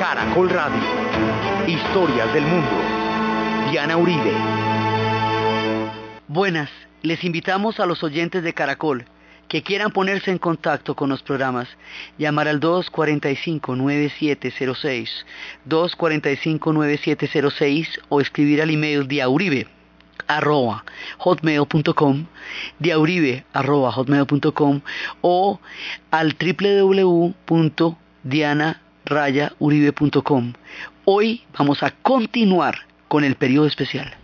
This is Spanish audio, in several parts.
Caracol Radio. Historias del mundo. Diana Uribe. Buenas, les invitamos a los oyentes de Caracol que quieran ponerse en contacto con los programas, llamar al 245-9706, 245-9706 o escribir al email diauribe arroba hotmail.com diauribe arroba hotmail.com o al www.dianarayauribe.com Hoy vamos a continuar con el periodo especial.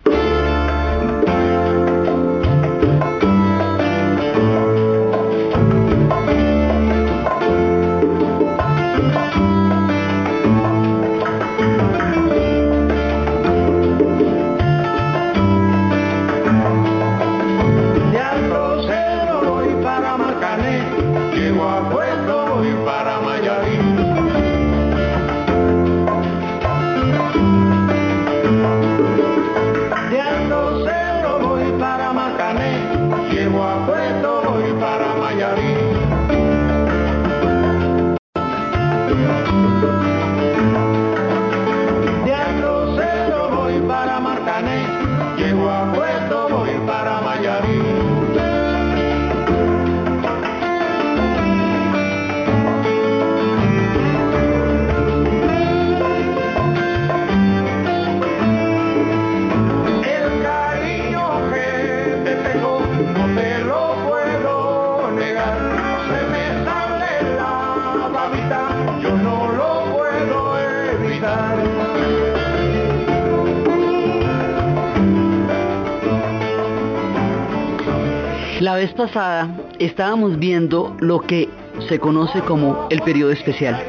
Vez pasada estábamos viendo lo que se conoce como el periodo especial.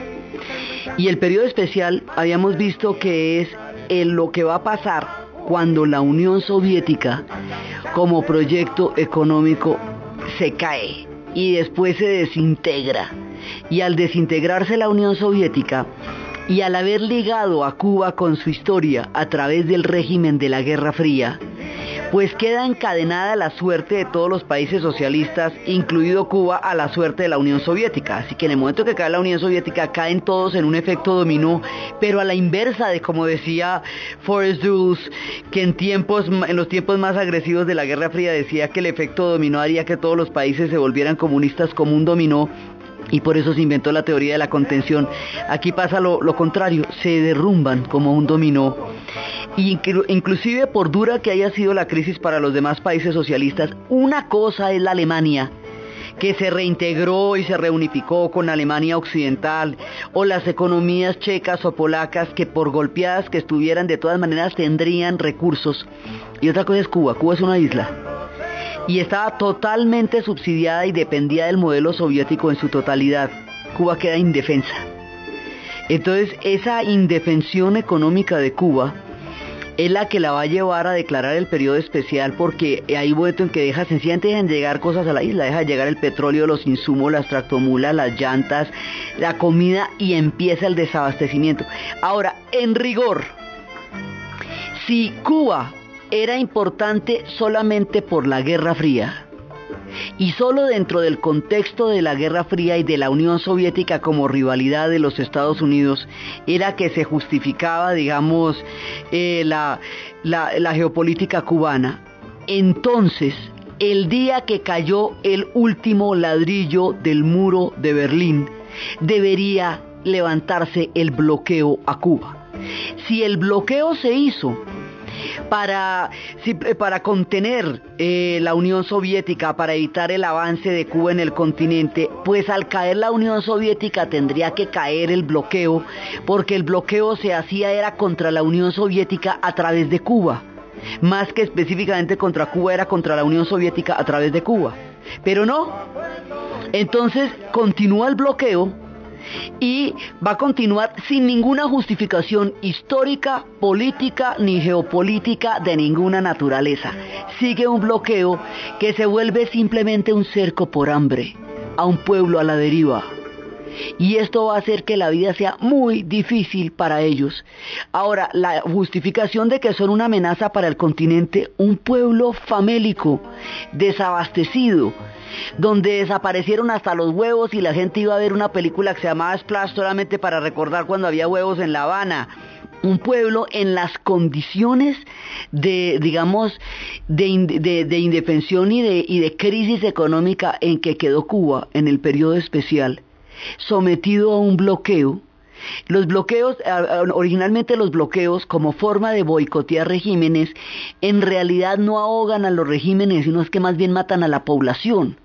Y el periodo especial habíamos visto que es lo que va a pasar cuando la Unión Soviética como proyecto económico se cae y después se desintegra. Y al desintegrarse la Unión Soviética y al haber ligado a Cuba con su historia a través del régimen de la Guerra Fría, pues queda encadenada la suerte de todos los países socialistas, incluido Cuba, a la suerte de la Unión Soviética. Así que en el momento que cae la Unión Soviética, caen todos en un efecto dominó, pero a la inversa de como decía Forrest Dulles, que en tiempos, en los tiempos más agresivos de la Guerra Fría decía que el efecto dominó haría que todos los países se volvieran comunistas como un dominó y por eso se inventó la teoría de la contención. Aquí pasa lo, contrario, se derrumban como un dominó. Y inclusive por dura que haya sido la crisis para los demás países socialistas, una cosa es la Alemania, que se reintegró y se reunificó con Alemania Occidental, o las economías checas o polacas que por golpeadas que estuvieran de todas maneras tendrían recursos. Y otra cosa es Cuba, Cuba es una isla y estaba totalmente subsidiada y dependía del modelo soviético en su totalidad. Cuba queda indefensa. Entonces esa indefensión económica de Cuba es la que la va a llevar a declarar el periodo especial porque hay momento en que deja sencillamente dejan llegar cosas a la isla, deja llegar el petróleo, los insumos, las tractomulas, las llantas, la comida y empieza el desabastecimiento. Ahora, en rigor, si Cuba era importante solamente por la Guerra Fría. Y solo dentro del contexto de la Guerra Fría y de la Unión Soviética como rivalidad de los Estados Unidos era que se justificaba, digamos, eh, la, la geopolítica cubana. Entonces, el día que cayó el último ladrillo del muro de Berlín, debería levantarse el bloqueo a Cuba. Si el bloqueo se hizo para, eh, para contener eh, la Unión Soviética, para evitar el avance de Cuba en el continente, pues al caer la Unión Soviética tendría que caer el bloqueo, porque el bloqueo se hacía era contra la Unión Soviética a través de Cuba, más que específicamente contra Cuba era contra la Unión Soviética a través de Cuba. Pero no, entonces continúa el bloqueo, y va a continuar sin ninguna justificación histórica, política ni geopolítica de ninguna naturaleza. Sigue un bloqueo que se vuelve simplemente un cerco por hambre a un pueblo a la deriva. Y esto va a hacer que la vida sea muy difícil para ellos. Ahora, la justificación de que son una amenaza para el continente, un pueblo famélico, desabastecido, donde desaparecieron hasta los huevos y la gente iba a ver una película que se llamaba Splash solamente para recordar cuando había huevos en La Habana un pueblo en las condiciones de, digamos, de, indefensión y de, y de crisis económica en que quedó Cuba en el periodo especial, sometido a un bloqueo. Los bloqueos, originalmente los bloqueos como forma de boicotear regímenes, en realidad no ahogan a los regímenes, sino es que más bien matan a la población.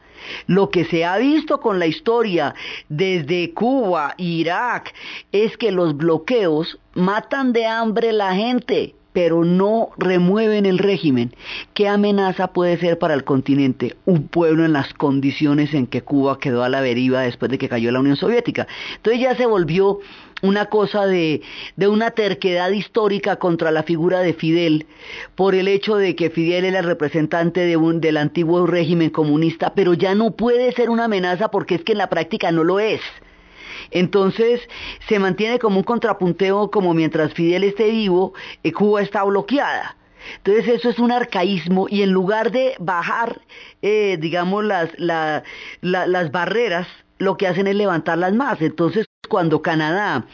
Lo que se ha visto con la historia desde Cuba, Irak, es que los bloqueos matan de hambre la gente pero no remueven el régimen. ¿Qué amenaza puede ser para el continente un pueblo en las condiciones en que Cuba quedó a la deriva después de que cayó la Unión Soviética? Entonces ya se volvió una cosa de, de, una terquedad histórica contra la figura de Fidel, por el hecho de que Fidel era el representante del antiguo régimen comunista, pero ya no puede ser una amenaza porque es que en la práctica no lo es. Entonces se mantiene como un contrapunteo como mientras Fidel esté vivo, eh, Cuba está bloqueada. Entonces eso es un arcaísmo y en lugar de bajar, eh, digamos, las, las barreras, lo que hacen es levantarlas más. Entonces cuando Canadá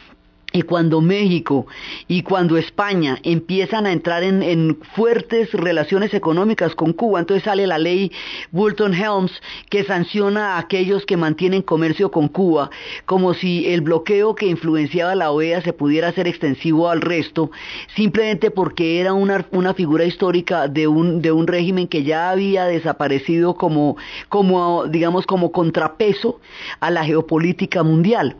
y cuando México y cuando España empiezan a entrar en, fuertes relaciones económicas con Cuba, entonces sale la ley Bulton Helms que sanciona a aquellos que mantienen comercio con Cuba, como si el bloqueo que influenciaba la OEA se pudiera hacer extensivo al resto, simplemente porque era una, una figura histórica de un, de un régimen que ya había desaparecido como, como, digamos, como contrapeso a la geopolítica mundial.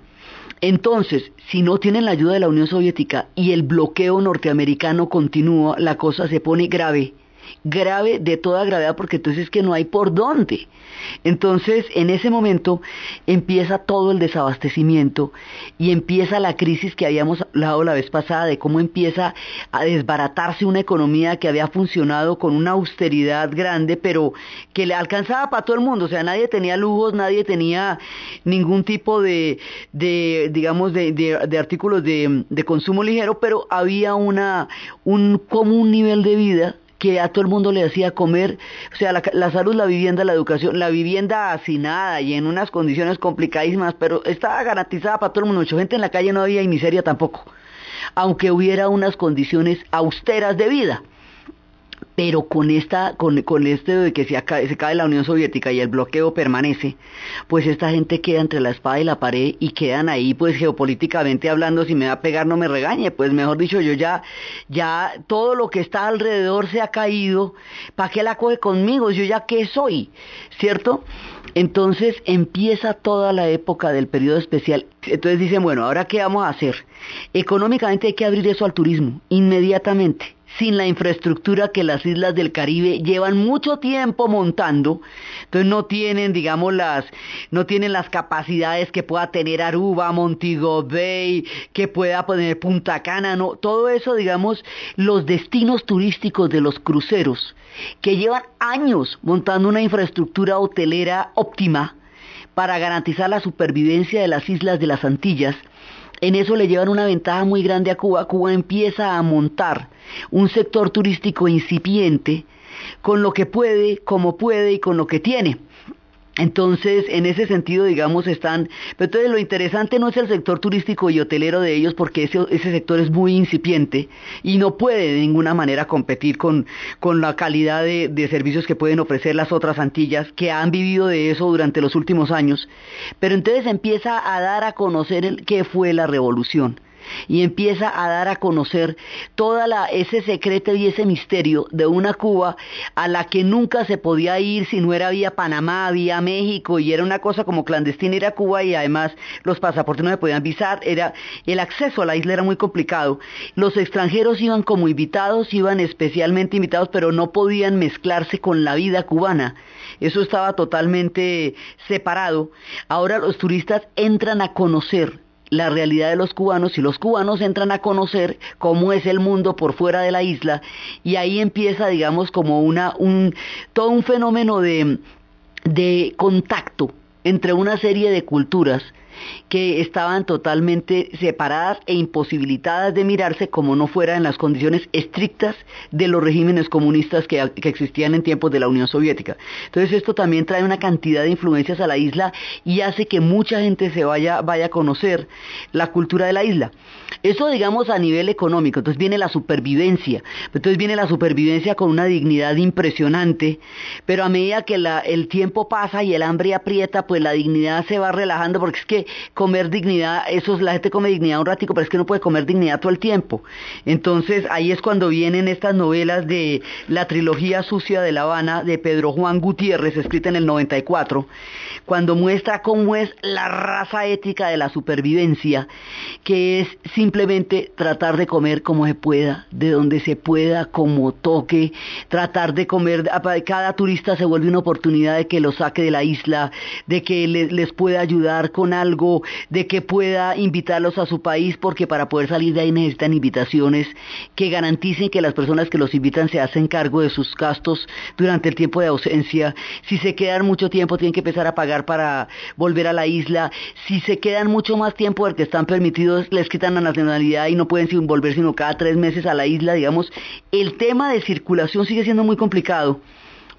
Entonces, si no tienen la ayuda de la Unión Soviética y el bloqueo norteamericano continúa, la cosa se pone grave grave de toda gravedad porque entonces es que no hay por dónde. Entonces, en ese momento empieza todo el desabastecimiento y empieza la crisis que habíamos hablado la vez pasada de cómo empieza a desbaratarse una economía que había funcionado con una austeridad grande, pero que le alcanzaba para todo el mundo, o sea, nadie tenía lujos, nadie tenía ningún tipo de, de digamos, de, de, artículos de, de consumo ligero, pero había una, un común nivel de vida que a todo el mundo le hacía comer, o sea, la, salud, la vivienda, la educación, la vivienda hacinada y en unas condiciones complicadísimas, pero estaba garantizada para todo el mundo. Mucha gente en la calle no había y miseria tampoco, aunque hubiera unas condiciones austeras de vida pero con esta con, con este de que se, se cae la Unión Soviética y el bloqueo permanece, pues esta gente queda entre la espada y la pared y quedan ahí pues geopolíticamente hablando, si me va a pegar no me regañe, pues mejor dicho, yo ya ya todo lo que está alrededor se ha caído, ¿para qué la coge conmigo? Yo ya qué soy, ¿cierto? Entonces empieza toda la época del periodo especial. Entonces dicen, bueno, ¿ahora qué vamos a hacer? Económicamente hay que abrir eso al turismo, inmediatamente sin la infraestructura que las islas del Caribe llevan mucho tiempo montando, entonces no tienen, digamos, las, no tienen las capacidades que pueda tener Aruba, Montego Bay, que pueda poner Punta Cana, no, todo eso, digamos, los destinos turísticos de los cruceros, que llevan años montando una infraestructura hotelera óptima para garantizar la supervivencia de las islas de las Antillas, en eso le llevan una ventaja muy grande a Cuba. Cuba empieza a montar un sector turístico incipiente con lo que puede, como puede y con lo que tiene. Entonces, en ese sentido, digamos, están... Pero entonces lo interesante no es el sector turístico y hotelero de ellos porque ese, sector es muy incipiente y no puede de ninguna manera competir con, con la calidad de, de servicios que pueden ofrecer las otras Antillas que han vivido de eso durante los últimos años. Pero entonces empieza a dar a conocer el, qué fue la revolución y empieza a dar a conocer toda ese secreto y ese misterio de una Cuba a la que nunca se podía ir si no era vía Panamá, vía México y era una cosa como clandestina ir a Cuba y además los pasaportes no se podían visar, era el acceso a la isla era muy complicado. Los extranjeros iban como invitados, iban especialmente invitados, pero no podían mezclarse con la vida cubana. Eso estaba totalmente separado. Ahora los turistas entran a conocer la realidad de los cubanos y los cubanos entran a conocer cómo es el mundo por fuera de la isla y ahí empieza digamos como una un todo un fenómeno de de contacto entre una serie de culturas que estaban totalmente separadas e imposibilitadas de mirarse como no fuera en las condiciones estrictas de los regímenes comunistas que, existían en tiempos de la Unión Soviética. Entonces esto también trae una cantidad de influencias a la isla y hace que mucha gente se vaya, vaya a conocer la cultura de la isla. Eso digamos a nivel económico, entonces viene la supervivencia, entonces viene la supervivencia con una dignidad impresionante, pero a medida que el tiempo pasa y el hambre aprieta, pues la dignidad se va relajando, porque es que comer dignidad, eso es, la gente come dignidad un ratico, pero es que no puede comer dignidad todo el tiempo. Entonces ahí es cuando vienen estas novelas de la trilogía sucia de La Habana de Pedro Juan Gutiérrez, escrita en el 94, cuando muestra cómo es la raza ética de la supervivencia, que es simplemente tratar de comer como se pueda, de donde se pueda, como toque, tratar de comer, cada turista se vuelve una oportunidad de que lo saque de la isla, de que les, pueda ayudar con de que pueda invitarlos a su país, porque para poder salir de ahí necesitan invitaciones que garanticen que las personas que los invitan se hacen cargo de sus gastos durante el tiempo de ausencia. Si se quedan mucho tiempo, tienen que empezar a pagar para volver a la isla. Si se quedan mucho más tiempo del que están permitidos, les quitan la nacionalidad y no pueden volver sino cada tres meses a la isla, digamos. El tema de circulación sigue siendo muy complicado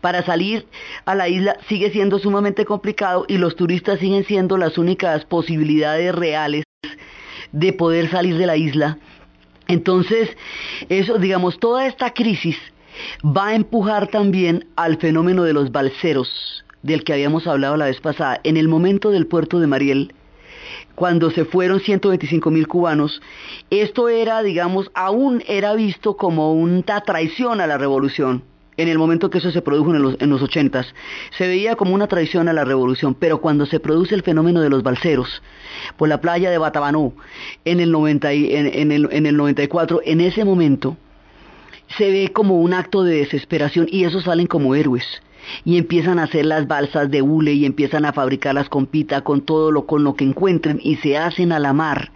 para salir a la isla sigue siendo sumamente complicado y los turistas siguen siendo las únicas posibilidades reales de poder salir de la isla. Entonces, eso, digamos, toda esta crisis va a empujar también al fenómeno de los balseros, del que habíamos hablado la vez pasada. En el momento del puerto de Mariel, cuando se fueron 125 mil cubanos, esto era, digamos, aún era visto como una traición a la revolución en el momento que eso se produjo en los, en los 80 se veía como una traición a la revolución, pero cuando se produce el fenómeno de los balseros por la playa de Batabanó en el, 90 en, el, en el 94, en ese momento se ve como un acto de desesperación y esos salen como héroes. Y empiezan a hacer las balsas de hule y empiezan a fabricarlas con pita, con todo lo con lo que encuentren y se hacen a la mar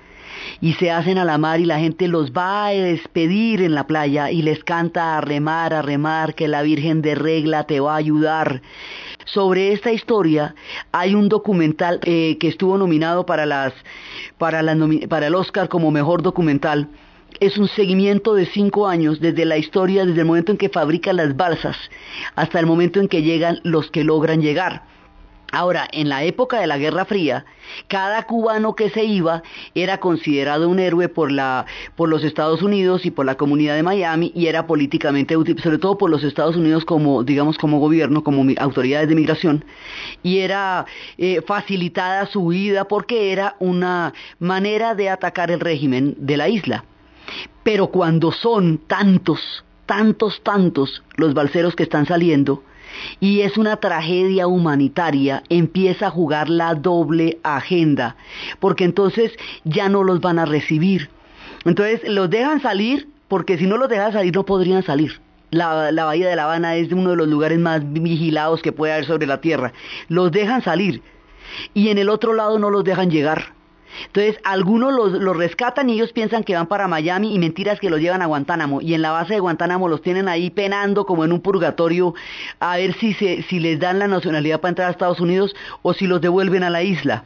y se hacen a la mar y la gente los va a despedir en la playa y les canta a remar, a remar, que la Virgen de Regla te va a ayudar. Sobre esta historia hay un documental eh, que estuvo nominado para, las, para, para el Oscar como mejor documental es un seguimiento de cinco años desde la historia, desde el momento en que fabrican las balsas hasta el momento en que llegan los que logran llegar. Ahora, en la época de la Guerra Fría, cada cubano que se iba era considerado un héroe por, los Estados Unidos y por la comunidad de Miami y era políticamente útil, sobre todo por los Estados Unidos como, digamos, como gobierno, como autoridades de migración, y era eh, facilitada su huida porque era una manera de atacar el régimen de la isla. Pero cuando son tantos, tantos, tantos los balseros que están saliendo, y es una tragedia humanitaria, empieza a jugar la doble agenda, porque entonces ya no los van a recibir. Entonces los dejan salir, porque si no los dejan salir no podrían salir. La, la, bahía de La Habana es uno de los lugares más vigilados que puede haber sobre la tierra. Los dejan salir y en el otro lado no los dejan llegar. Entonces, algunos los, rescatan y ellos piensan que van para Miami y mentiras que los llevan a Guantánamo. Y en la base de Guantánamo los tienen ahí penando como en un purgatorio a ver si, se, si les dan la nacionalidad para entrar a Estados Unidos o si los devuelven a la isla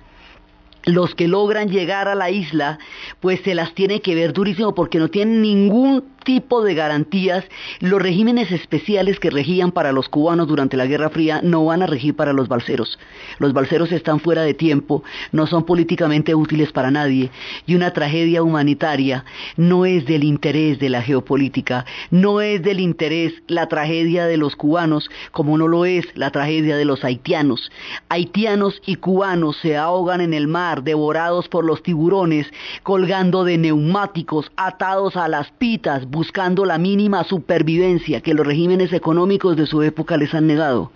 los que logran llegar a la isla, pues se las tiene que ver durísimo porque no tienen ningún tipo de garantías. Los regímenes especiales que regían para los cubanos durante la Guerra Fría no van a regir para los balseros. Los balseros están fuera de tiempo, no son políticamente útiles para nadie y una tragedia humanitaria no es del interés de la geopolítica, no es del interés la tragedia de los cubanos como no lo es la tragedia de los haitianos. Haitianos y cubanos se ahogan en el mar, devorados por los tiburones, colgando de neumáticos, atados a las pitas, buscando la mínima supervivencia que los regímenes económicos de su época les han negado.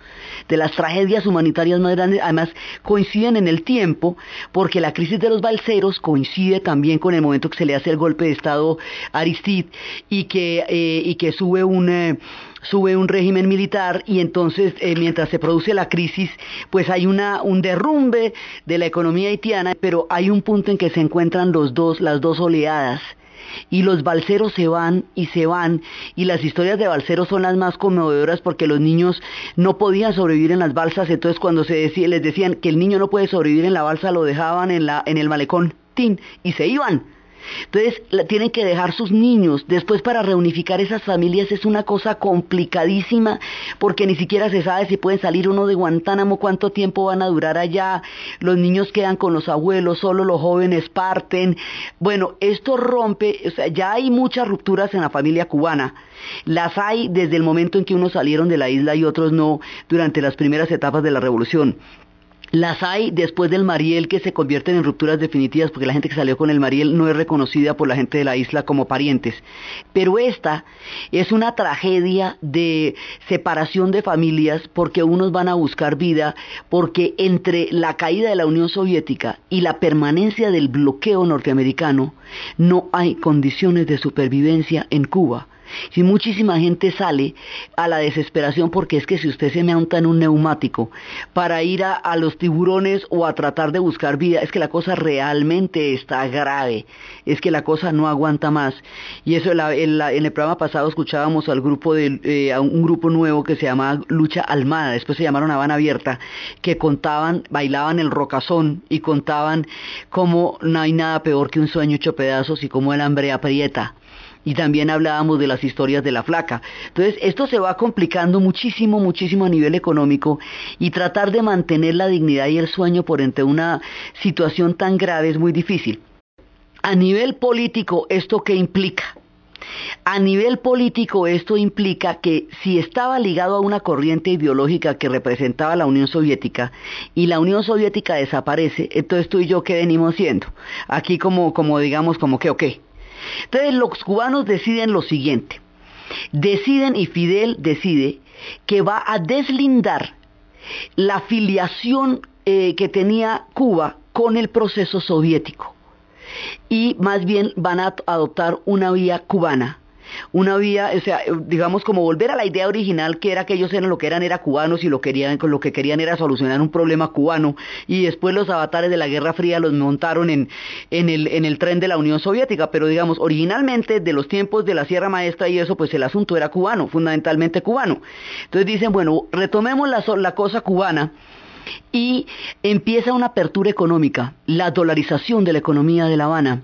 De las tragedias humanitarias más grandes, además coinciden en el tiempo, porque la crisis de los balseros coincide también con el momento que se le hace el golpe de Estado a Aristide y que, eh, y que sube un... Eh, sube un régimen militar y entonces eh, mientras se produce la crisis pues hay una, un derrumbe de la economía haitiana pero hay un punto en que se encuentran los dos, las dos oleadas y los balseros se van y se van y las historias de balseros son las más conmovedoras porque los niños no podían sobrevivir en las balsas, entonces cuando se decía, les decían que el niño no puede sobrevivir en la balsa lo dejaban en, la, en el malecón, tin, y se iban entonces tienen que dejar sus niños. Después para reunificar esas familias es una cosa complicadísima porque ni siquiera se sabe si pueden salir uno de Guantánamo, cuánto tiempo van a durar allá. Los niños quedan con los abuelos, solo los jóvenes parten. Bueno, esto rompe, o sea, ya hay muchas rupturas en la familia cubana. Las hay desde el momento en que unos salieron de la isla y otros no durante las primeras etapas de la revolución. Las hay después del Mariel que se convierten en rupturas definitivas porque la gente que salió con el Mariel no es reconocida por la gente de la isla como parientes. Pero esta es una tragedia de separación de familias porque unos van a buscar vida, porque entre la caída de la Unión Soviética y la permanencia del bloqueo norteamericano no hay condiciones de supervivencia en Cuba. Si muchísima gente sale a la desesperación porque es que si usted se monta en un neumático para ir a, los tiburones o a tratar de buscar vida, es que la cosa realmente está grave, es que la cosa no aguanta más. Y eso en, el programa pasado escuchábamos al grupo de, eh, a un grupo nuevo que se llama Lucha Almada, después se llamaron Habana Abierta, que contaban, bailaban el rocazón y contaban cómo no hay nada peor que un sueño hecho pedazos y cómo el hambre aprieta y también hablábamos de las historias de la flaca. Entonces, esto se va complicando muchísimo, muchísimo a nivel económico y tratar de mantener la dignidad y el sueño por entre una situación tan grave es muy difícil. A nivel político, ¿esto qué implica? A nivel político esto implica que si estaba ligado a una corriente ideológica que representaba la Unión Soviética y la Unión Soviética desaparece, entonces tú y yo qué venimos siendo? Aquí como, como digamos, como que, ok, entonces los cubanos deciden lo siguiente, deciden y Fidel decide que va a deslindar la filiación eh, que tenía Cuba con el proceso soviético. Y más bien van a adoptar una vía cubana una vía, o sea, digamos como volver a la idea original que era que ellos eran lo que eran era cubanos y lo querían lo que querían era solucionar un problema cubano. Y después los avatares de la Guerra Fría los montaron en el tren de la Unión Soviética, pero digamos originalmente de los tiempos de la Sierra Maestra y eso pues el asunto era cubano, fundamentalmente cubano. Entonces dicen, bueno, retomemos la, la cosa cubana y empieza una apertura económica, la dolarización de la economía de La Habana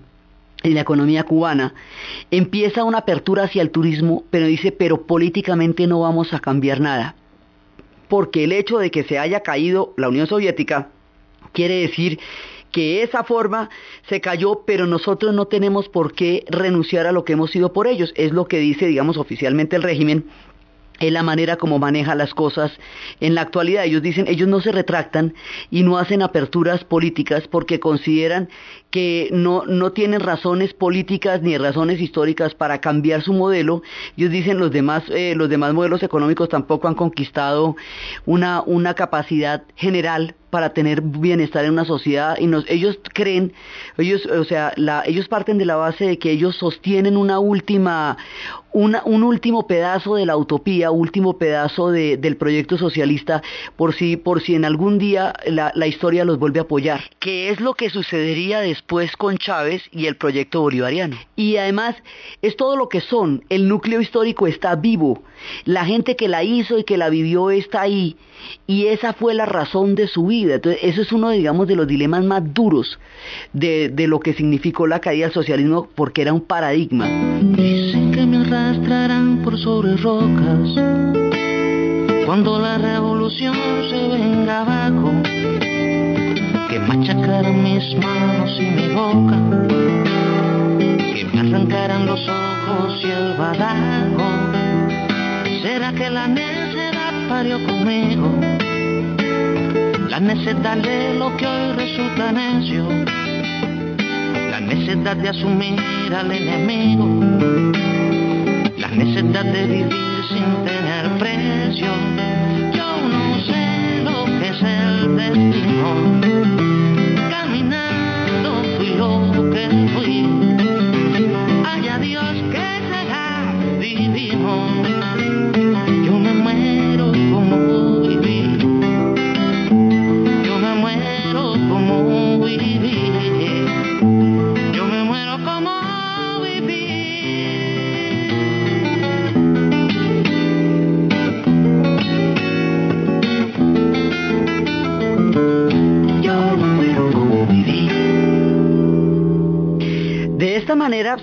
en la economía cubana, empieza una apertura hacia el turismo, pero dice, pero políticamente no vamos a cambiar nada. Porque el hecho de que se haya caído la Unión Soviética quiere decir que esa forma se cayó, pero nosotros no tenemos por qué renunciar a lo que hemos sido por ellos. Es lo que dice, digamos, oficialmente el régimen es la manera como maneja las cosas en la actualidad. Ellos dicen, ellos no se retractan y no hacen aperturas políticas porque consideran que no, no tienen razones políticas ni razones históricas para cambiar su modelo. Ellos dicen los demás, eh, los demás modelos económicos tampoco han conquistado una, una capacidad general para tener bienestar en una sociedad y nos, ellos creen, ellos, o sea, la, ellos parten de la base de que ellos sostienen una última, una, un último pedazo de la utopía, último pedazo de, del proyecto socialista, por si, por si en algún día la, la historia los vuelve a apoyar. ¿Qué es lo que sucedería después con Chávez y el proyecto bolivariano? Y además es todo lo que son, el núcleo histórico está vivo, la gente que la hizo y que la vivió está ahí, y esa fue la razón de su vida. Entonces, eso es uno, digamos, de los dilemas más duros de, de lo que significó la caída del socialismo, porque era un paradigma. Dicen que me arrastrarán por sobre rocas cuando la revolución se venga abajo, que machacaran mis manos y mi boca, que me arrancaran los ojos y el badajo. ¿Será que la necedad parió conmigo? La necedad de lo que hoy resulta necio, la necedad de asumir al enemigo, la necedad de vivir sin tener precio. Yo no sé lo que es el destino. Caminando fui lo que fui.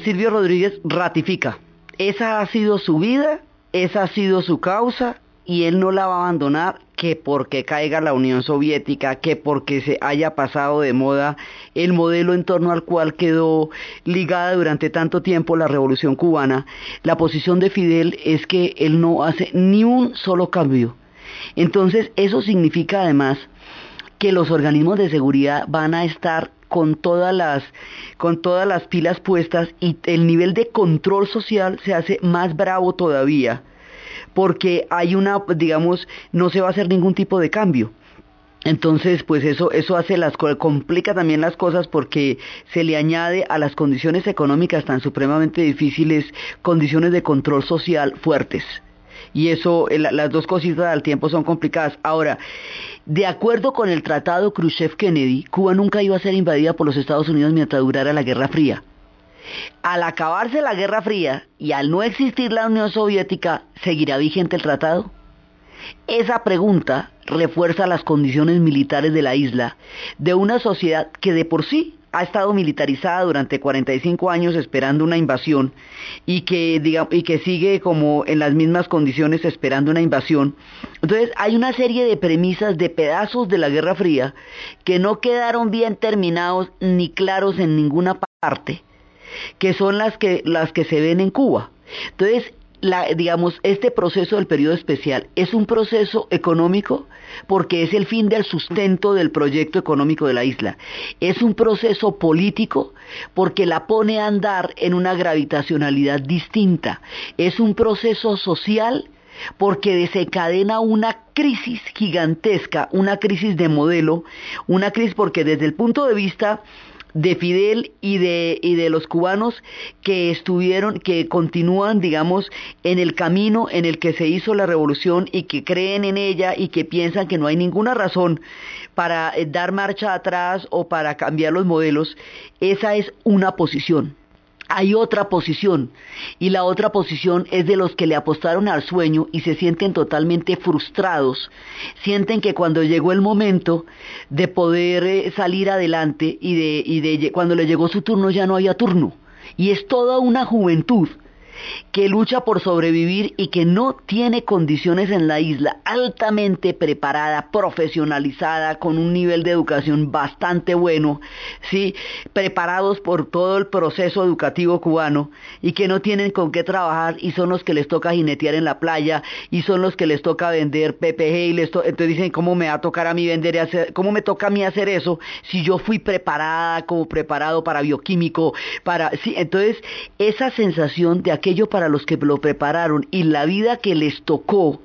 Silvio Rodríguez ratifica, esa ha sido su vida, esa ha sido su causa y él no la va a abandonar que porque caiga la Unión Soviética, que porque se haya pasado de moda el modelo en torno al cual quedó ligada durante tanto tiempo la revolución cubana, la posición de Fidel es que él no hace ni un solo cambio. Entonces eso significa además que los organismos de seguridad van a estar con todas las con todas las pilas puestas y el nivel de control social se hace más bravo todavía porque hay una digamos no se va a hacer ningún tipo de cambio entonces, pues eso, eso hace las complica también las cosas porque se le añade a las condiciones económicas tan supremamente difíciles condiciones de control social fuertes. Y eso, las dos cositas al tiempo son complicadas. Ahora, de acuerdo con el tratado Khrushchev-Kennedy, Cuba nunca iba a ser invadida por los Estados Unidos mientras durara la Guerra Fría. Al acabarse la Guerra Fría y al no existir la Unión Soviética, ¿seguirá vigente el tratado? Esa pregunta refuerza las condiciones militares de la isla, de una sociedad que de por sí ha estado militarizada durante 45 años esperando una invasión y que, y que sigue como en las mismas condiciones esperando una invasión. Entonces hay una serie de premisas de pedazos de la Guerra Fría que no quedaron bien terminados ni claros en ninguna parte, que son las que, las que se ven en Cuba. Entonces, digamos, este proceso del periodo especial es un proceso económico porque es el fin del sustento del proyecto económico de la isla. Es un proceso político porque la pone a andar en una gravitacionalidad distinta. Es un proceso social porque desencadena una crisis gigantesca, una crisis de modelo, una crisis porque desde el punto de vista de Fidel y de, y de los cubanos que estuvieron, que continúan, digamos, en el camino en el que se hizo la revolución y que creen en ella y que piensan que no hay ninguna razón para eh, dar marcha atrás o para cambiar los modelos, esa es una posición hay otra posición y la otra posición es de los que le apostaron al sueño y se sienten totalmente frustrados, sienten que cuando llegó el momento de poder eh, salir adelante y de, y de cuando le llegó su turno ya no había turno. Y es toda una juventud que lucha por sobrevivir y que no tiene condiciones en la isla, altamente preparada, profesionalizada, con un nivel de educación bastante bueno, ¿sí? preparados por todo el proceso educativo cubano y que no tienen con qué trabajar y son los que les toca jinetear en la playa y son los que les toca vender PPG y les entonces dicen cómo me va a tocar a mí vender y hacer, cómo me toca a mí hacer eso si yo fui preparada como preparado para bioquímico, para sí, entonces esa sensación de aquello para los que lo prepararon y la vida que les tocó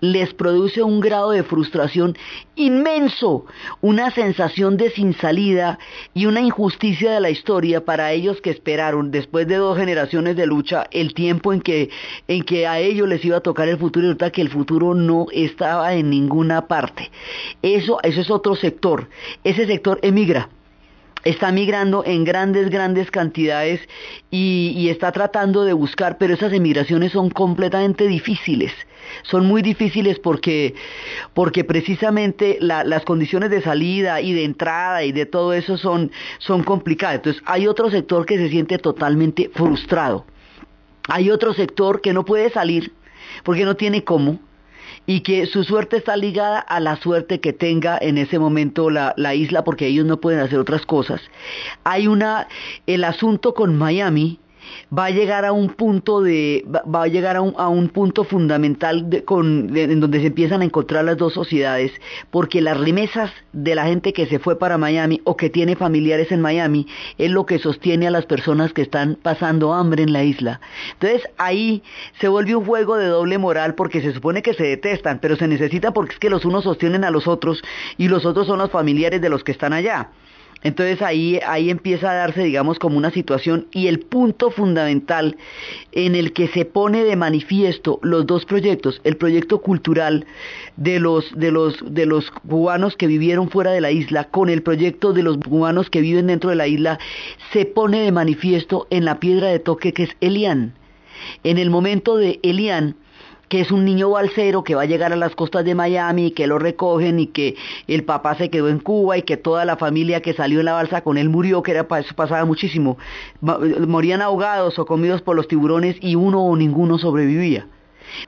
les produce un grado de frustración inmenso, una sensación de sin salida y una injusticia de la historia para ellos que esperaron después de dos generaciones de lucha el tiempo en que, en que a ellos les iba a tocar el futuro y resulta que el futuro no estaba en ninguna parte. Eso, eso es otro sector. Ese sector emigra está migrando en grandes, grandes cantidades y, está tratando de buscar, pero esas emigraciones son completamente difíciles. Son muy difíciles porque, porque precisamente las condiciones de salida y de entrada y de todo eso son, son complicadas. Entonces hay otro sector que se siente totalmente frustrado. Hay otro sector que no puede salir porque no tiene cómo y que su suerte está ligada a la suerte que tenga en ese momento la, la isla porque ellos no pueden hacer otras cosas. Hay una, el asunto con Miami, va a llegar a un punto de va a llegar a un, a un punto fundamental en donde se empiezan a encontrar las dos sociedades porque las remesas de la gente que se fue para Miami o que tiene familiares en Miami es lo que sostiene a las personas que están pasando hambre en la isla. Entonces ahí se vuelve un juego de doble moral porque se supone que se detestan pero se necesita porque es que los unos sostienen a los otros y los otros son los familiares de los que están allá entonces ahí, ahí empieza a darse, digamos, como una situación y el punto fundamental en el que se pone de manifiesto los dos proyectos, el proyecto cultural de los, de los, de los cubanos que vivieron fuera de la isla con el proyecto de los cubanos que viven dentro de la isla, se pone de manifiesto en la piedra de toque que es Elián. En el momento de Elián, que es un niño balsero que va a llegar a las costas de Miami y que lo recogen y que el papá se quedó en Cuba y que toda la familia que salió en la balsa con él murió, que era eso pasaba muchísimo. Morían ahogados o comidos por los tiburones y uno o ninguno sobrevivía.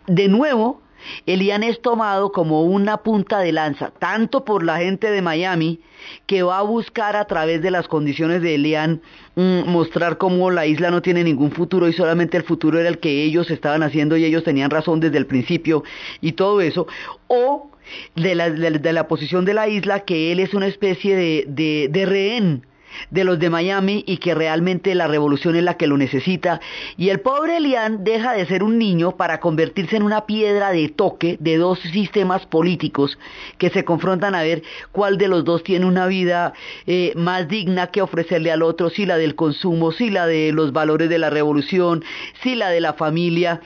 De nuevo, Elian es tomado como una punta de lanza, tanto por la gente de Miami, que va a buscar a través de las condiciones de Elian mm, mostrar cómo la isla no tiene ningún futuro y solamente el futuro era el que ellos estaban haciendo y ellos tenían razón desde el principio y todo eso, o de la, posición de la isla que él es una especie de, de rehén de los de Miami y que realmente la revolución es la que lo necesita. Y el pobre Elian deja de ser un niño para convertirse en una piedra de toque de dos sistemas políticos que se confrontan a ver cuál de los dos tiene una vida eh, más digna que ofrecerle al otro, si la del consumo, si la de los valores de la revolución, si la de la familia.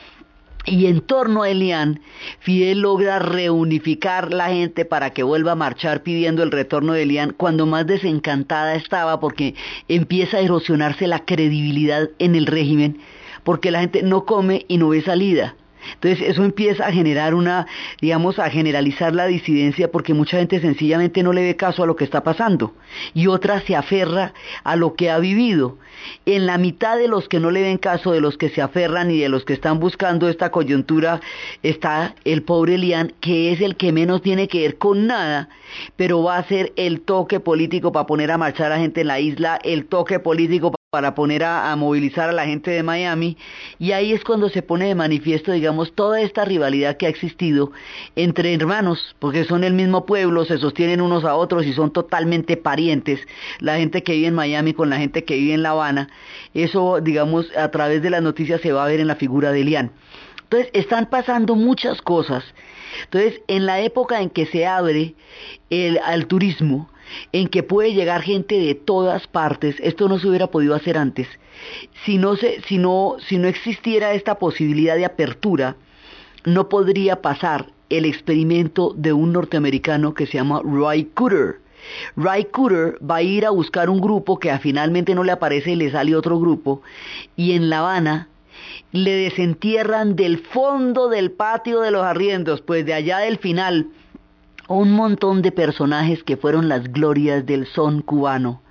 Y en torno a Elian, Fidel logra reunificar la gente para que vuelva a marchar pidiendo el retorno de Elian cuando más desencantada estaba porque empieza a erosionarse la credibilidad en el régimen porque la gente no come y no ve salida. Entonces eso empieza a generar una, digamos, a generalizar la disidencia porque mucha gente sencillamente no le ve caso a lo que está pasando y otra se aferra a lo que ha vivido. En la mitad de los que no le ven caso, de los que se aferran y de los que están buscando esta coyuntura, está el pobre Lian, que es el que menos tiene que ver con nada, pero va a ser el toque político para poner a marchar a gente en la isla, el toque político para poner a, movilizar a la gente de Miami y ahí es cuando se pone de manifiesto, digamos, toda esta rivalidad que ha existido entre hermanos, porque son el mismo pueblo, se sostienen unos a otros y son totalmente parientes, la gente que vive en Miami con la gente que vive en La Habana, eso, digamos, a través de las noticias se va a ver en la figura de Elian. Entonces, están pasando muchas cosas. Entonces, en la época en que se abre el, al turismo, en que puede llegar gente de todas partes. Esto no se hubiera podido hacer antes. Si no, existiera esta posibilidad de apertura, no podría pasar el experimento de un norteamericano que se llama Roy Cooter. Roy Cooter va a ir a buscar un grupo que finalmente no le aparece y le sale otro grupo, y en La Habana le desentierran del fondo del patio de los arriendos, pues de allá del final un montón de personajes que fueron las glorias del son cubano,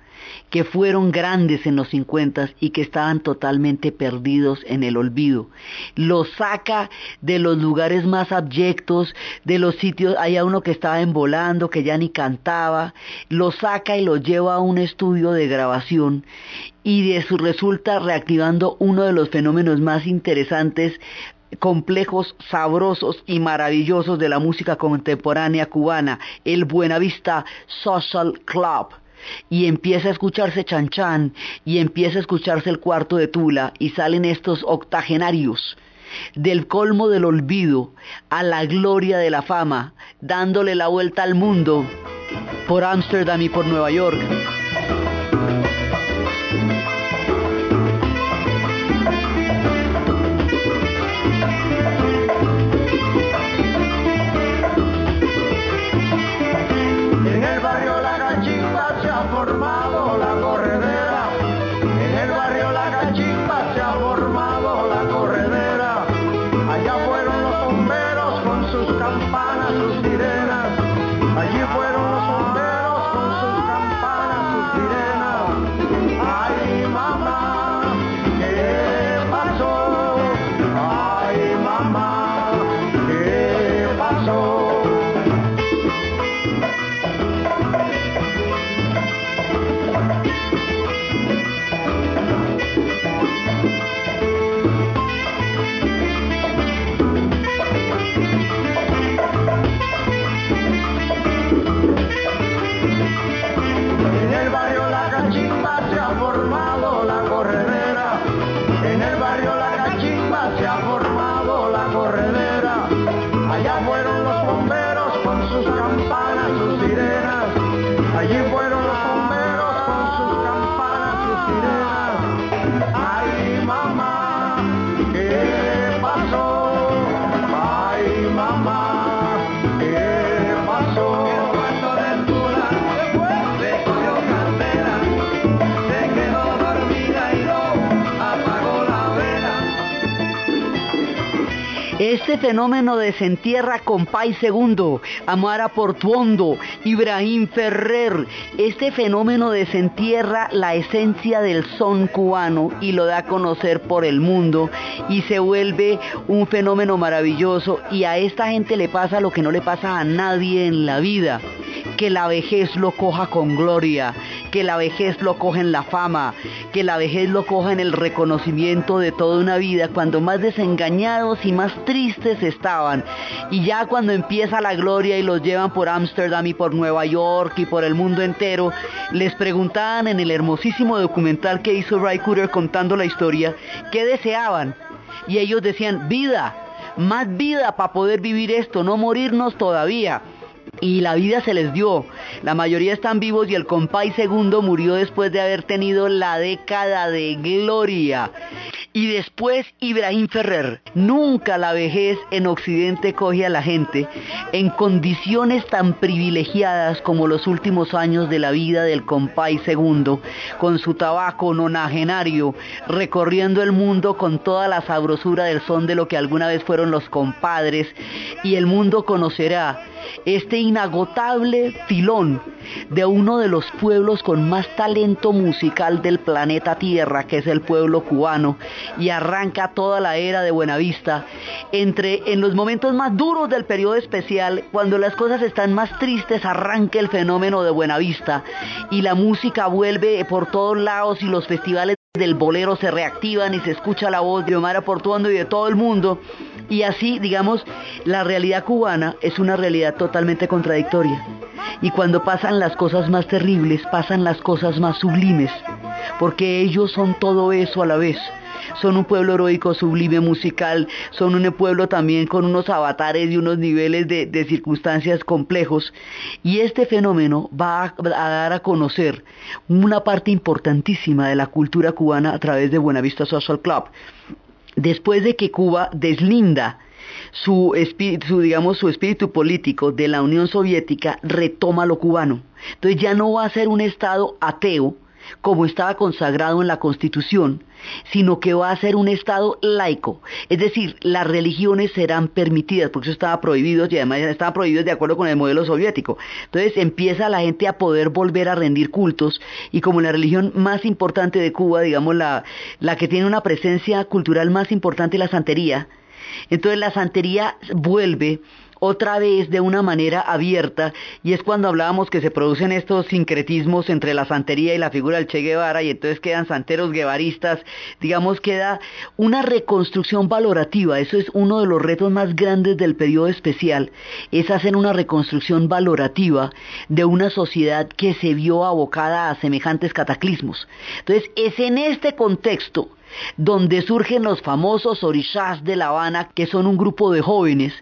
que fueron grandes en los 50 y que estaban totalmente perdidos en el olvido. Los saca de los lugares más abyectos, de los sitios, hay uno que estaba envolando, que ya ni cantaba, lo saca y lo lleva a un estudio de grabación y de eso resulta reactivando uno de los fenómenos más interesantes complejos, sabrosos y maravillosos de la música contemporánea cubana, el Buenavista Social Club. Y empieza a escucharse Chan Chan, y empieza a escucharse el cuarto de Tula, y salen estos octogenarios del colmo del olvido a la gloria de la fama, dándole la vuelta al mundo por Ámsterdam y por Nueva York. Este fenómeno desentierra Compay Segundo, Amara Portuondo, Ibrahim Ferrer. Este fenómeno desentierra la esencia del son cubano y lo da a conocer por el mundo y se vuelve un fenómeno maravilloso y a esta gente le pasa lo que no le pasa a nadie en la vida, que la vejez lo coja con gloria, que la vejez lo coja en la fama, que la vejez lo coja en el reconocimiento de toda una vida, cuando más desengañados y más tristes estaban. Y ya cuando empieza la gloria y los llevan por Ámsterdam y por Nueva York y por el mundo entero, les preguntaban en el hermosísimo documental que hizo Ray Cooder contando la historia, ¿qué deseaban? Y ellos decían, vida, más vida para poder vivir esto, no morirnos todavía y la vida se les dio. La mayoría están vivos y el compay segundo murió después de haber tenido la década de gloria. Y después Ibrahim Ferrer. Nunca la vejez en Occidente coge a la gente en condiciones tan privilegiadas como los últimos años de la vida del compay segundo, con su tabaco nonagenario, recorriendo el mundo con toda la sabrosura del son de lo que alguna vez fueron los compadres, y el mundo conocerá este inagotable filón de uno de los pueblos con más talento musical del planeta Tierra, que es el pueblo cubano, y arranca toda la era de Buenavista, entre en los momentos más duros del periodo especial, cuando las cosas están más tristes, arranca el fenómeno de Buenavista y la música vuelve por todos lados y los festivales del bolero se reactivan y se escucha la voz de Omar Portuondo y de todo el mundo. Y así, digamos, la realidad cubana es una realidad totalmente contradictoria. Y cuando pasan las cosas más terribles, pasan las cosas más sublimes, porque ellos son todo eso a la vez son un pueblo heroico, sublime, musical, son un pueblo también con unos avatares y unos niveles de, circunstancias complejos. Y este fenómeno va a, dar a conocer una parte importantísima de la cultura cubana a través de Buenavista Social Club. Después de que Cuba deslinda su, espíritu, digamos, su espíritu político de la Unión Soviética, retoma lo cubano. Entonces ya no va a ser un Estado ateo, como estaba consagrado en la Constitución, sino que va a ser un Estado laico. Es decir, las religiones serán permitidas, porque eso estaba prohibido y además estaban prohibidos de acuerdo con el modelo soviético. Entonces empieza la gente a poder volver a rendir cultos y como la religión más importante de Cuba, digamos la, la que tiene una presencia cultural más importante, la santería, entonces la santería vuelve otra vez de una manera abierta y es cuando hablábamos que se producen estos sincretismos entre la santería y la figura del Che Guevara y entonces quedan santeros guevaristas, digamos queda una reconstrucción valorativa, eso es uno de los retos más grandes del periodo especial, es hacer una reconstrucción valorativa de una sociedad que se vio abocada a semejantes cataclismos. Entonces es en este contexto donde surgen los famosos orishas de La Habana, que son un grupo de jóvenes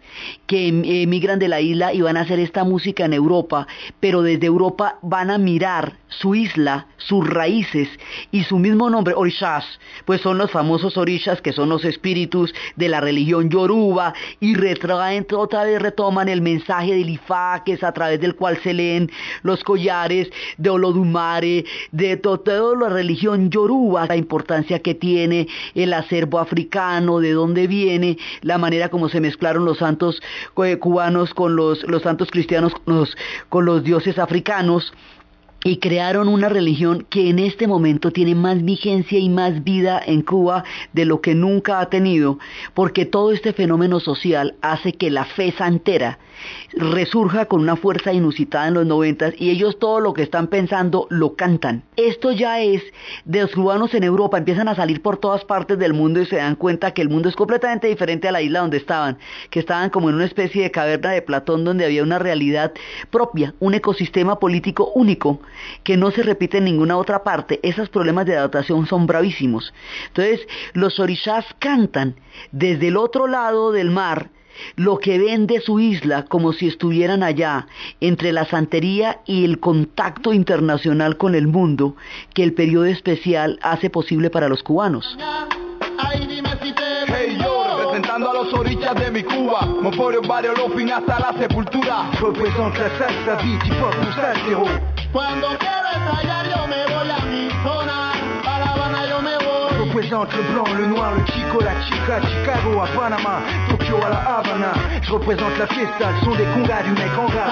que em, emigran de la isla y van a hacer esta música en Europa, pero desde Europa van a mirar su isla, sus raíces y su mismo nombre, orishas, pues son los famosos orishas que son los espíritus de la religión yoruba y retraen, otra vez retoman el mensaje del Ifá, a través del cual se leen los collares de Olodumare, de toda la religión yoruba, la importancia que tiene el acervo africano, de dónde viene, la manera como se mezclaron los santos eh, cubanos con los, los santos cristianos, con los dioses africanos y crearon una religión que en este momento tiene más vigencia y más vida en Cuba de lo que nunca ha tenido, porque todo este fenómeno social hace que la fe santera resurja con una fuerza inusitada en los noventas y ellos todo lo que están pensando lo cantan. Esto ya es de los cubanos en Europa, empiezan a salir por todas partes del mundo y se dan cuenta que el mundo es completamente diferente a la isla donde estaban, que estaban como en una especie de caverna de Platón donde había una realidad propia, un ecosistema político único que no se repite en ninguna otra parte. Esos problemas de adaptación son bravísimos. Entonces, los orishas cantan desde el otro lado del mar, lo que ven de su isla como si estuvieran allá, entre la santería y el contacto internacional con el mundo que el periodo especial hace posible para los cubanos. Hey yo, representando a los orichas de mi Cuba, Moporio, barrio, fin hasta la sepultura. Cuando quiero estallar yo me voy a mi zona, para La Habana yo me voy. Represente le blanc, le noir, le chico, la chica. Chicago à Panama, Tokyo à la Habana. Je représente la fiesta, le son des congas du mec en gras.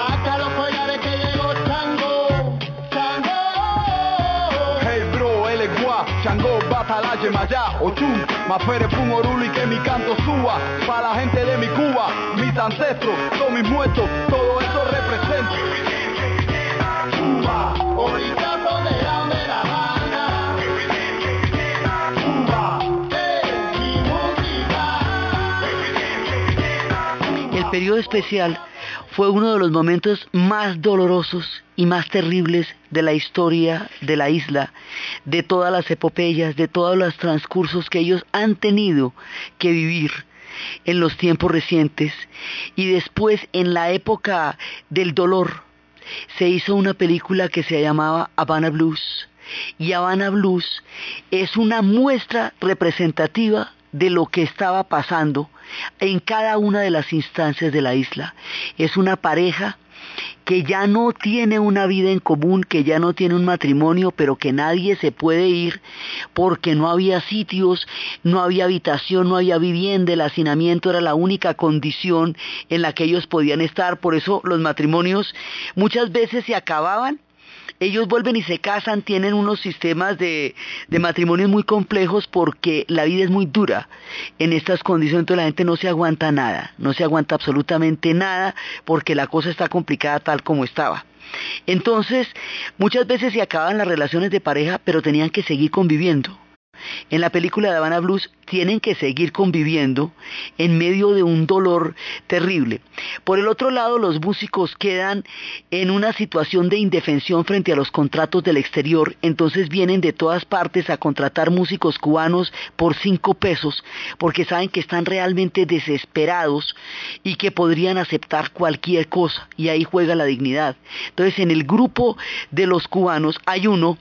Hey bro, él es guá, Chango, Batalaje, Maya, Ochum, Mafere, Pum, Oruli, que mi canto suba. Pa' la gente de mi Cuba, mis ancestros, todos mis muertos, todo eso representa. El periodo especial fue uno de los momentos más dolorosos y más terribles de la historia de la isla, de todas las epopeyas, de todos los transcursos que ellos han tenido que vivir en los tiempos recientes y después en la época del dolor se hizo una película que se llamaba Havana Blues. Y Havana Blues es una muestra representativa de lo que estaba pasando en cada una de las instancias de la isla. Es una pareja que ya no tiene una vida en común, que ya no tiene un matrimonio, pero que nadie se puede ir porque no había sitios, no había habitación, no había vivienda, el hacinamiento era la única condición en la que ellos podían estar, por eso los matrimonios muchas veces se acababan ellos vuelven y se casan, tienen unos sistemas de, matrimonios muy complejos porque la vida es muy dura en estas condiciones, entonces la gente no se aguanta nada, no se aguanta absolutamente nada porque la cosa está complicada tal como estaba. Entonces, muchas veces se acaban las relaciones de pareja, pero tenían que seguir conviviendo. En la película de Havana Blues tienen que seguir conviviendo en medio de un dolor terrible. Por el otro lado, los músicos quedan en una situación de indefensión frente a los contratos del exterior, entonces vienen de todas partes a contratar músicos cubanos por cinco pesos, porque saben que están realmente desesperados y que podrían aceptar cualquier cosa, y ahí juega la dignidad. Entonces, en el grupo de los cubanos hay uno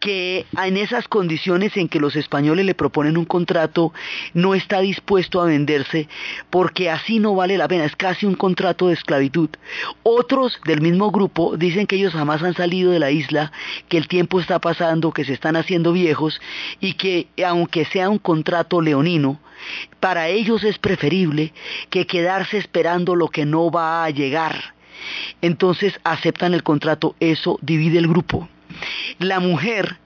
que en esas condiciones en que los españoles le proponen un contrato no está dispuesto a venderse porque así no vale la pena, es casi un contrato de esclavitud. Otros del mismo grupo dicen que ellos jamás han salido de la isla, que el tiempo está pasando, que se están haciendo viejos y que aunque sea un contrato leonino, para ellos es preferible que quedarse esperando lo que no va a llegar. Entonces aceptan el contrato, eso divide el grupo. La mujer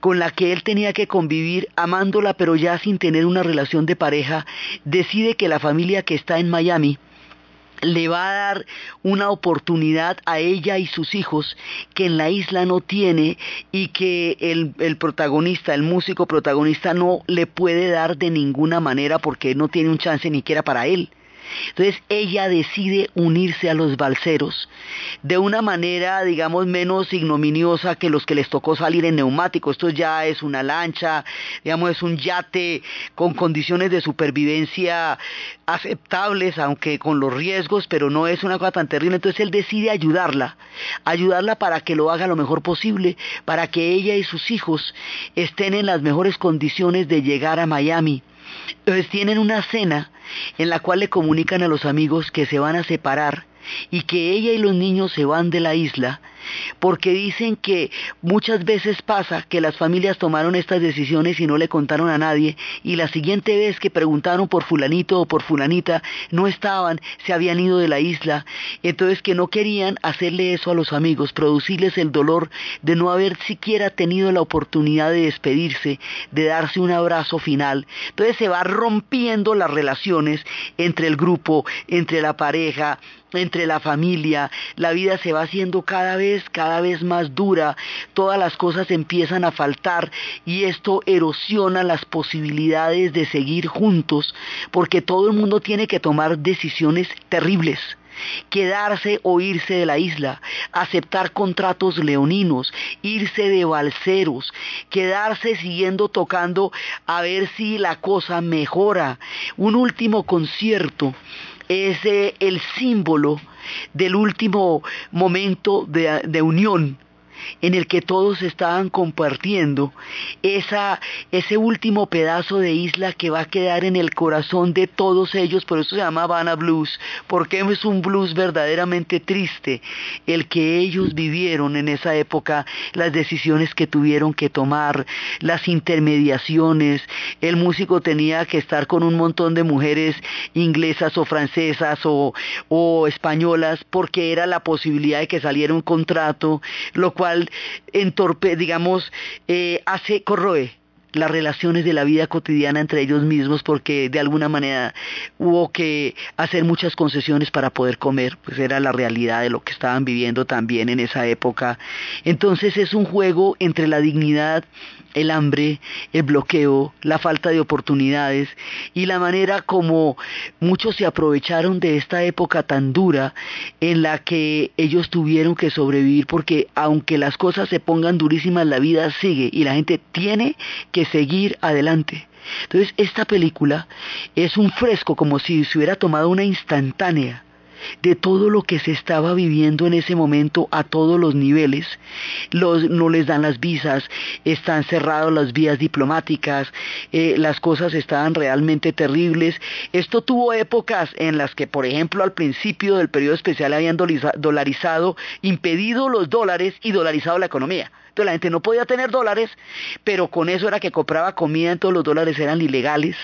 con la que él tenía que convivir, amándola pero ya sin tener una relación de pareja, decide que la familia que está en Miami le va a dar una oportunidad a ella y sus hijos que en la isla no tiene y que el, el, protagonista, el músico protagonista no le puede dar de ninguna manera porque no tiene un chance ni siquiera para él. Entonces ella decide unirse a los balseros de una manera, digamos, menos ignominiosa que los que les tocó salir en neumático. Esto ya es una lancha, digamos, es un yate con condiciones de supervivencia aceptables, aunque con los riesgos, pero no es una cosa tan terrible. Entonces él decide ayudarla, ayudarla para que lo haga lo mejor posible, para que ella y sus hijos estén en las mejores condiciones de llegar a Miami. Entonces tienen una cena en la cual le comunican a los amigos que se van a separar y que ella y los niños se van de la isla porque dicen que muchas veces pasa que las familias tomaron estas decisiones y no le contaron a nadie y la siguiente vez que preguntaron por fulanito o por fulanita no estaban, se habían ido de la isla, entonces que no querían hacerle eso a los amigos, producirles el dolor de no haber siquiera tenido la oportunidad de despedirse, de darse un abrazo final. Entonces se va rompiendo las relaciones entre el grupo, entre la pareja, entre la familia, la vida se va haciendo cada vez cada vez más dura, todas las cosas empiezan a faltar y esto erosiona las posibilidades de seguir juntos, porque todo el mundo tiene que tomar decisiones terribles quedarse o irse de la isla, aceptar contratos leoninos, irse de balseros, quedarse siguiendo tocando a ver si la cosa mejora. Un último concierto es el símbolo del último momento de unión en el que todos estaban compartiendo esa, ese último pedazo de isla que va a quedar en el corazón de todos ellos, por eso se llama Havana Blues, porque es un blues verdaderamente triste, el que ellos vivieron en esa época, las decisiones que tuvieron que tomar, las intermediaciones, el músico tenía que estar con un montón de mujeres inglesas o francesas o, o españolas porque era la posibilidad de que saliera un contrato, lo cual entorpe, digamos, eh, hace, corroe las relaciones de la vida cotidiana entre ellos mismos porque de alguna manera hubo que hacer muchas concesiones para poder comer, pues era la realidad de lo que estaban viviendo también en esa época. Entonces es un juego entre la dignidad el hambre, el bloqueo, la falta de oportunidades y la manera como muchos se aprovecharon de esta época tan dura en la que ellos tuvieron que sobrevivir porque aunque las cosas se pongan durísimas, la vida sigue y la gente tiene que seguir adelante. Entonces esta película es un fresco como si se hubiera tomado una instantánea de todo lo que se estaba viviendo en ese momento a todos los niveles. no les dan las visas, están cerradas las vías diplomáticas, eh, las cosas estaban realmente terribles. Esto tuvo épocas en las que, por ejemplo, al principio del periodo especial habían dolarizado, impedido los dólares y dolarizado la economía. Entonces la gente no podía tener dólares, pero con eso era que compraba comida, entonces los dólares eran ilegales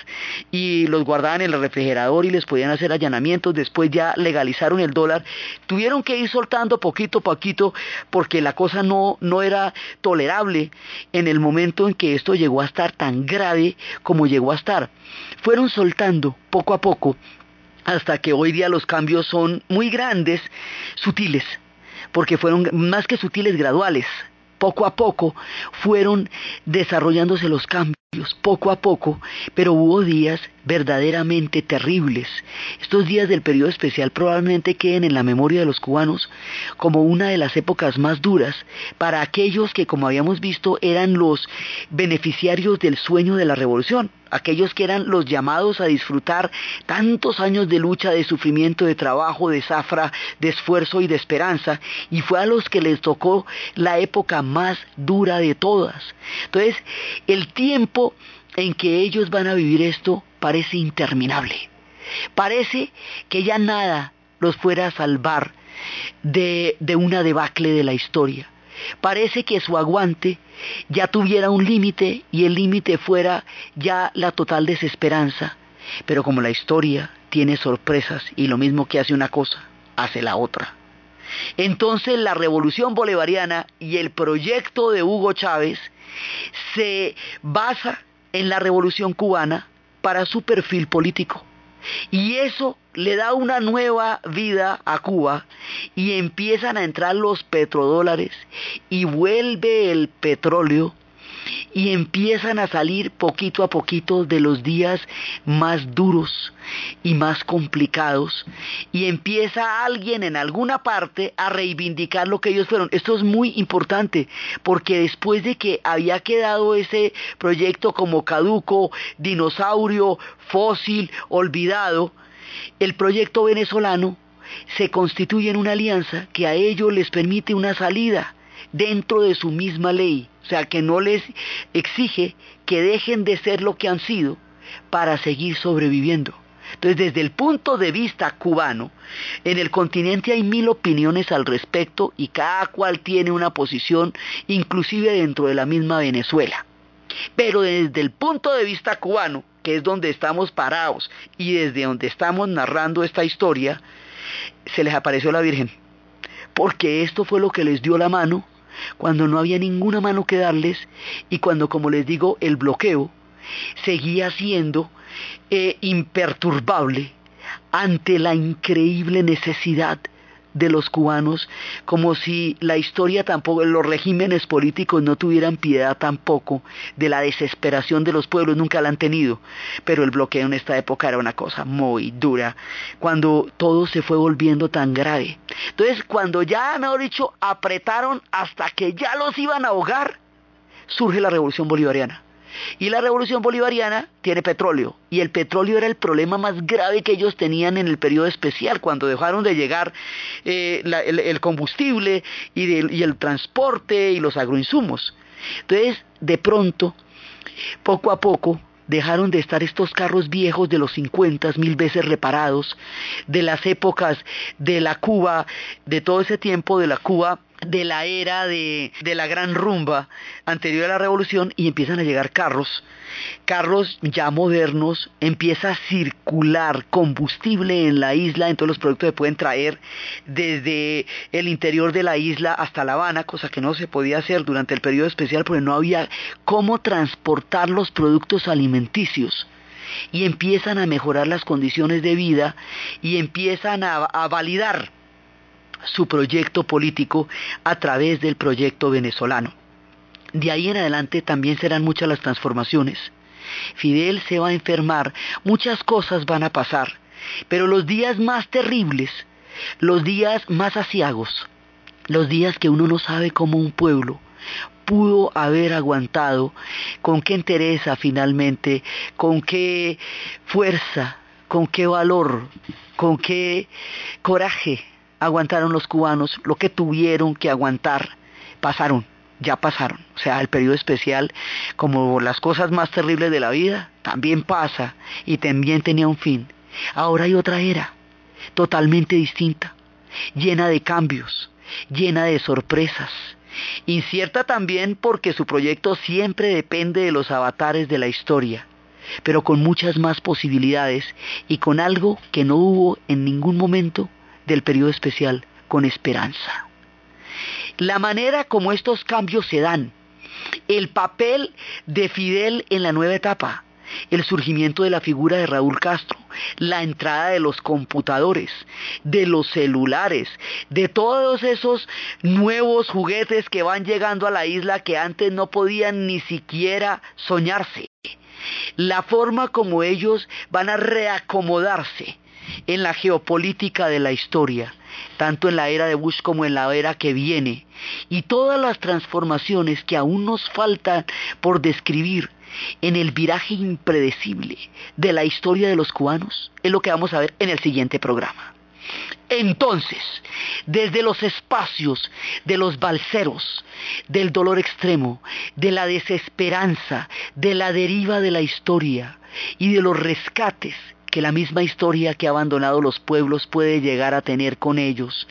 y los guardaban en el refrigerador y les podían hacer allanamientos, después ya legalizaron el dólar, tuvieron que ir soltando poquito a poquito porque la cosa no, no era tolerable en el momento en que esto llegó a estar tan grave como llegó a estar. Fueron soltando poco a poco hasta que hoy día los cambios son muy grandes, sutiles, porque fueron más que sutiles graduales poco a poco fueron desarrollándose los cambios, poco a poco, pero hubo días verdaderamente terribles. Estos días del periodo especial probablemente queden en la memoria de los cubanos como una de las épocas más duras para aquellos que, como habíamos visto, eran los beneficiarios del sueño de la revolución aquellos que eran los llamados a disfrutar tantos años de lucha, de sufrimiento, de trabajo, de zafra, de esfuerzo y de esperanza, y fue a los que les tocó la época más dura de todas. Entonces, el tiempo en que ellos van a vivir esto parece interminable. Parece que ya nada los fuera a salvar de, de una debacle de la historia. Parece que su aguante ya tuviera un límite y el límite fuera ya la total desesperanza. Pero como la historia tiene sorpresas y lo mismo que hace una cosa, hace la otra. Entonces la revolución bolivariana y el proyecto de Hugo Chávez se basa en la revolución cubana para su perfil político. Y eso le da una nueva vida a Cuba y empiezan a entrar los petrodólares y vuelve el petróleo y empiezan a salir poquito a poquito de los días más duros y más complicados y empieza alguien en alguna parte a reivindicar lo que ellos fueron. Esto es muy importante porque después de que había quedado ese proyecto como caduco, dinosaurio, fósil, olvidado, el proyecto venezolano se constituye en una alianza que a ellos les permite una salida dentro de su misma ley, sea, que no les exige que dejen de ser lo que han sido para seguir sobreviviendo. Entonces, desde el punto de vista cubano, en el continente hay mil opiniones al respecto y cada cual tiene una posición, inclusive dentro de la misma Venezuela. Pero desde el punto de vista cubano, que es donde estamos parados y desde donde estamos narrando esta historia, se les apareció la Virgen. Porque esto fue lo que les dio la mano cuando no había ninguna mano que darles y cuando, como les digo, el bloqueo seguía siendo eh, imperturbable ante la increíble necesidad de los cubanos, como si la historia tampoco, los regímenes políticos no tuvieran piedad tampoco de la desesperación de los pueblos, nunca la han tenido, pero el bloqueo en esta época era una cosa muy dura, cuando todo se fue volviendo tan grave. Entonces, cuando ya, mejor dicho, apretaron hasta que ya los iban a ahogar, surge la revolución bolivariana. Y la revolución bolivariana tiene petróleo. Y el petróleo era el problema más grave que ellos tenían en el periodo especial, cuando dejaron de llegar eh, el, combustible y, y el transporte y los agroinsumos. Entonces, de pronto, poco a poco, dejaron de estar estos carros viejos de los 50 mil veces reparados, de las épocas de la Cuba, de todo ese tiempo de la Cuba de la era de, de, la gran rumba anterior a la revolución y empiezan a llegar carros, carros ya modernos, empieza a circular combustible en la isla, en todos los productos se pueden traer desde el interior de la isla hasta La Habana, cosa que no se podía hacer durante el periodo especial porque no había cómo transportar los productos alimenticios. Y empiezan a mejorar las condiciones de vida y empiezan a, a validar su proyecto político a través del proyecto venezolano. De ahí en adelante también serán muchas las transformaciones. Fidel se va a enfermar, muchas cosas van a pasar, pero los días más terribles, los días más asiagos, los días que uno no sabe cómo un pueblo pudo haber aguantado, con qué entereza finalmente, con qué fuerza, con qué valor, con qué coraje aguantaron los cubanos, lo que tuvieron que aguantar, pasaron, ya pasaron. O sea, el periodo especial, como las cosas más terribles de la vida, también pasa y también tenía un fin. Ahora hay otra era, totalmente distinta, llena de cambios, llena de sorpresas. Incierta también porque su proyecto siempre depende de los avatares de la historia, pero con muchas más posibilidades y con algo que no hubo en ningún momento del periodo especial con esperanza. La manera como estos cambios se dan, el papel de Fidel en la nueva etapa, el surgimiento de la figura de Raúl Castro, la entrada de los computadores, de los celulares, de todos esos nuevos juguetes que van llegando a la isla que antes no podían ni siquiera soñarse. La forma como ellos van a reacomodarse en la geopolítica de la historia, tanto en la era de Bush como en la era que viene, y todas las transformaciones que aún nos faltan por describir en el viraje impredecible de la historia de los cubanos, es lo que vamos a ver en el siguiente programa. Entonces, desde los espacios de los balseros, del dolor extremo, de la desesperanza, de la deriva de la historia y de los rescates que la misma historia que ha abandonado los pueblos puede llegar a tener con ellos,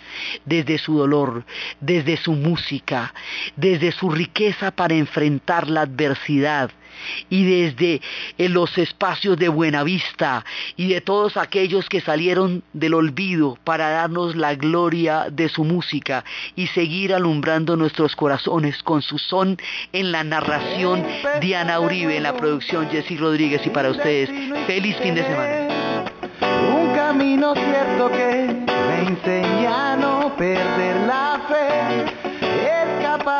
desde su dolor, desde su música, desde su riqueza para enfrentar la adversidad, y desde los espacios de Buenavista y de todos aquellos que salieron del olvido para darnos la gloria de su música y seguir alumbrando nuestros corazones con su son en la narración Diana Uribe, en la producción Jessy Rodríguez y para ustedes, feliz fin de semana camino cierto que me perder.